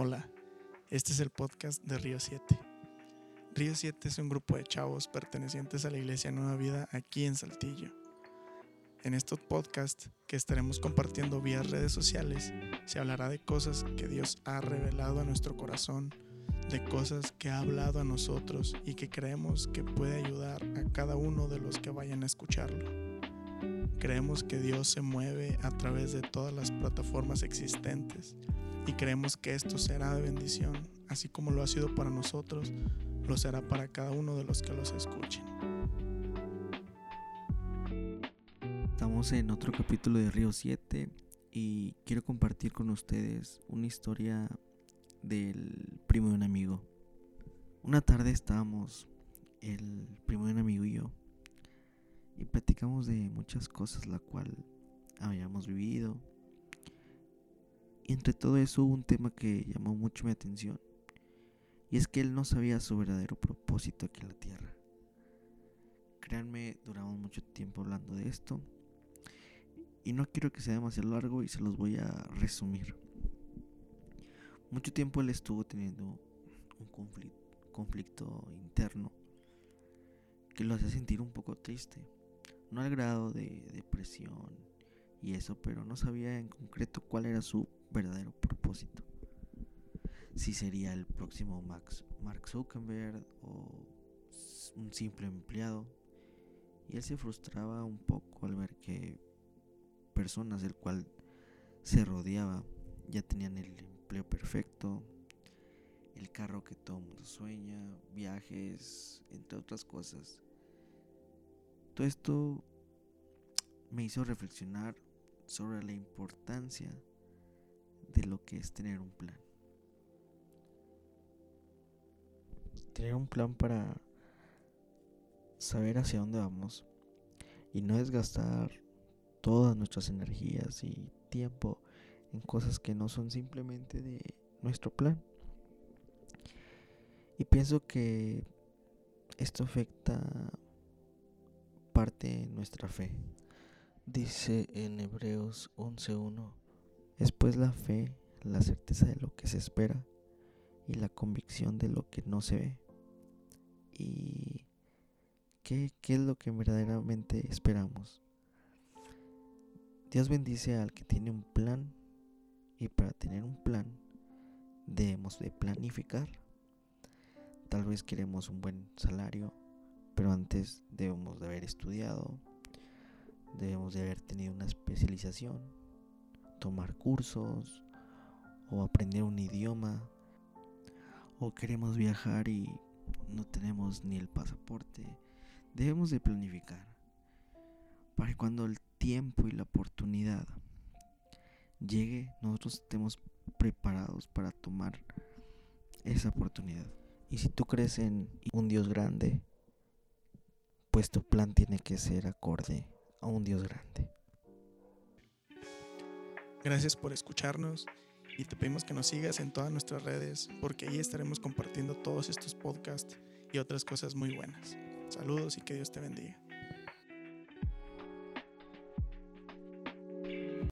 Hola, este es el podcast de Río 7. Río 7 es un grupo de chavos pertenecientes a la Iglesia Nueva Vida aquí en Saltillo. En estos podcasts que estaremos compartiendo vía redes sociales, se hablará de cosas que Dios ha revelado a nuestro corazón, de cosas que ha hablado a nosotros y que creemos que puede ayudar a cada uno de los que vayan a escucharlo. Creemos que Dios se mueve a través de todas las plataformas existentes y creemos que esto será de bendición, así como lo ha sido para nosotros, lo será para cada uno de los que los escuchen. Estamos en otro capítulo de Río 7 y quiero compartir con ustedes una historia del primo de un amigo. Una tarde estábamos el primo de un amigo y yo y platicamos de muchas cosas la cual habíamos vivido. Y entre todo eso hubo un tema que llamó mucho mi atención. Y es que él no sabía su verdadero propósito aquí en la tierra. Créanme, duramos mucho tiempo hablando de esto. Y no quiero que sea demasiado largo y se los voy a resumir. Mucho tiempo él estuvo teniendo un conflicto, conflicto interno que lo hacía sentir un poco triste no al grado de depresión y eso, pero no sabía en concreto cuál era su verdadero propósito. Si sería el próximo Max, Mark Zuckerberg o un simple empleado. Y él se frustraba un poco al ver que personas del cual se rodeaba ya tenían el empleo perfecto, el carro que todo mundo sueña, viajes, entre otras cosas. Todo esto me hizo reflexionar sobre la importancia de lo que es tener un plan. Tener un plan para saber hacia dónde vamos y no desgastar todas nuestras energías y tiempo en cosas que no son simplemente de nuestro plan. Y pienso que esto afecta parte nuestra fe. Dice en Hebreos 11.1, es pues la fe, la certeza de lo que se espera y la convicción de lo que no se ve. ¿Y qué, qué es lo que verdaderamente esperamos? Dios bendice al que tiene un plan y para tener un plan debemos de planificar. Tal vez queremos un buen salario, pero antes debemos de haber estudiado, debemos de haber tenido una especialización, tomar cursos o aprender un idioma, o queremos viajar y no tenemos ni el pasaporte, debemos de planificar para que cuando el tiempo y la oportunidad llegue, nosotros estemos preparados para tomar esa oportunidad. Y si tú crees en un Dios grande, pues tu plan tiene que ser acorde a un Dios grande. Gracias por escucharnos y te pedimos que nos sigas en todas nuestras redes porque ahí estaremos compartiendo todos estos podcasts y otras cosas muy buenas. Saludos y que Dios te bendiga.